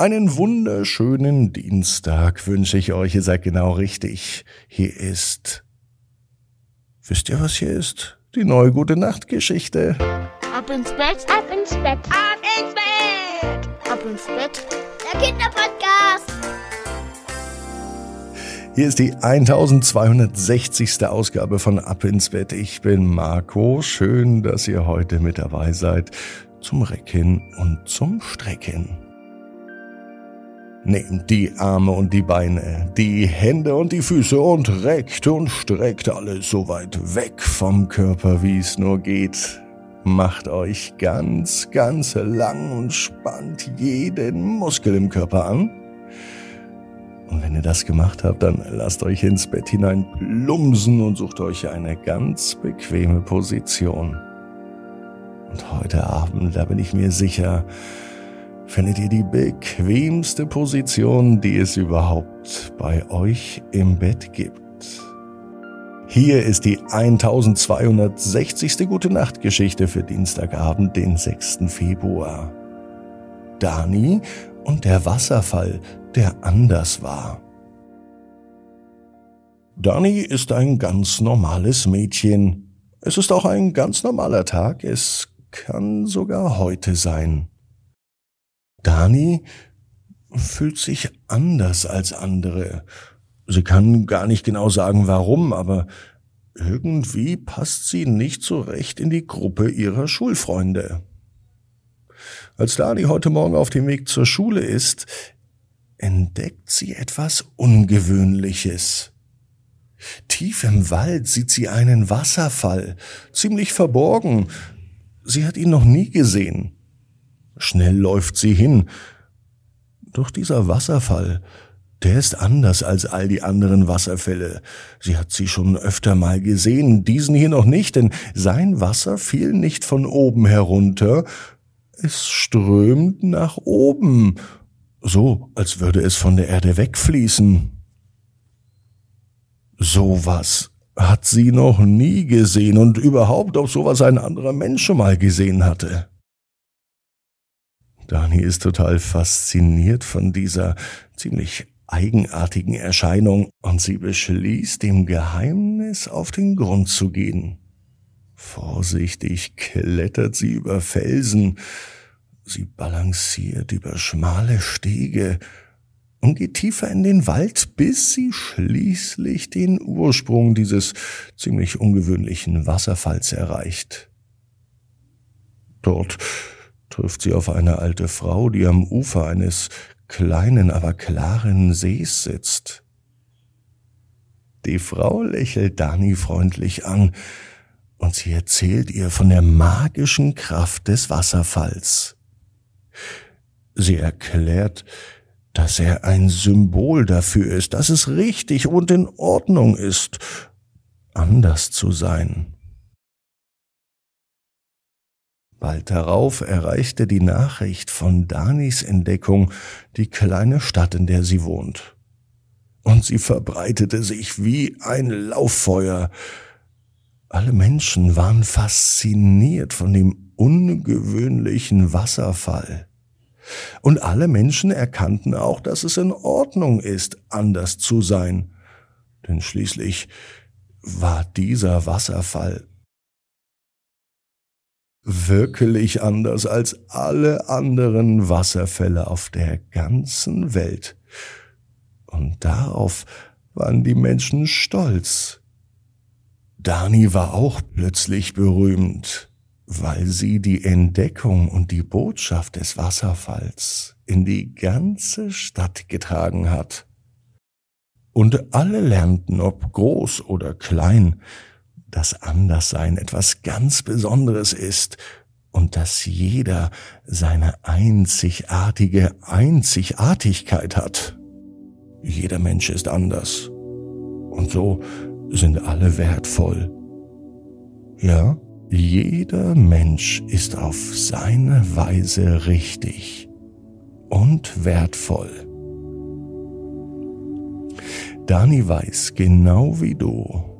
Einen wunderschönen Dienstag wünsche ich euch. Ihr seid genau richtig. Hier ist. Wisst ihr, was hier ist? Die neue gute Nachtgeschichte. Ab ins Bett, ab ins Bett, ab ins Bett, ab ins Bett. Der Kinderpodcast. Hier ist die 1260. Ausgabe von Ab ins Bett. Ich bin Marco. Schön, dass ihr heute mit dabei seid zum Recken und zum Strecken. Nehmt die Arme und die Beine, die Hände und die Füße und reckt und streckt alles so weit weg vom Körper, wie es nur geht. Macht euch ganz, ganz lang und spannt jeden Muskel im Körper an. Und wenn ihr das gemacht habt, dann lasst euch ins Bett hinein plumsen und sucht euch eine ganz bequeme Position. Und heute Abend, da bin ich mir sicher, findet ihr die bequemste Position, die es überhaupt bei euch im Bett gibt. Hier ist die 1260. Gute Nacht Geschichte für Dienstagabend, den 6. Februar. Dani und der Wasserfall, der anders war. Dani ist ein ganz normales Mädchen. Es ist auch ein ganz normaler Tag. Es kann sogar heute sein. Dani fühlt sich anders als andere. Sie kann gar nicht genau sagen warum, aber irgendwie passt sie nicht so recht in die Gruppe ihrer Schulfreunde. Als Dani heute Morgen auf dem Weg zur Schule ist, entdeckt sie etwas Ungewöhnliches. Tief im Wald sieht sie einen Wasserfall, ziemlich verborgen. Sie hat ihn noch nie gesehen. Schnell läuft sie hin. Doch dieser Wasserfall, der ist anders als all die anderen Wasserfälle. Sie hat sie schon öfter mal gesehen, diesen hier noch nicht, denn sein Wasser fiel nicht von oben herunter, es strömt nach oben, so als würde es von der Erde wegfließen. Sowas hat sie noch nie gesehen und überhaupt, ob sowas ein anderer Mensch schon mal gesehen hatte. Dani ist total fasziniert von dieser ziemlich eigenartigen Erscheinung und sie beschließt, dem Geheimnis auf den Grund zu gehen. Vorsichtig klettert sie über Felsen, sie balanciert über schmale Stege und geht tiefer in den Wald, bis sie schließlich den Ursprung dieses ziemlich ungewöhnlichen Wasserfalls erreicht. Dort trifft sie auf eine alte Frau, die am Ufer eines kleinen, aber klaren Sees sitzt. Die Frau lächelt Dani freundlich an, und sie erzählt ihr von der magischen Kraft des Wasserfalls. Sie erklärt, dass er ein Symbol dafür ist, dass es richtig und in Ordnung ist, anders zu sein. Bald darauf erreichte die Nachricht von Danis Entdeckung die kleine Stadt, in der sie wohnt. Und sie verbreitete sich wie ein Lauffeuer. Alle Menschen waren fasziniert von dem ungewöhnlichen Wasserfall. Und alle Menschen erkannten auch, dass es in Ordnung ist, anders zu sein. Denn schließlich war dieser Wasserfall wirklich anders als alle anderen Wasserfälle auf der ganzen Welt. Und darauf waren die Menschen stolz. Dani war auch plötzlich berühmt, weil sie die Entdeckung und die Botschaft des Wasserfalls in die ganze Stadt getragen hat. Und alle lernten, ob groß oder klein, dass Anderssein etwas ganz Besonderes ist und dass jeder seine einzigartige Einzigartigkeit hat. Jeder Mensch ist anders. Und so sind alle wertvoll. Ja, jeder Mensch ist auf seine Weise richtig und wertvoll. Dani weiß genau wie du,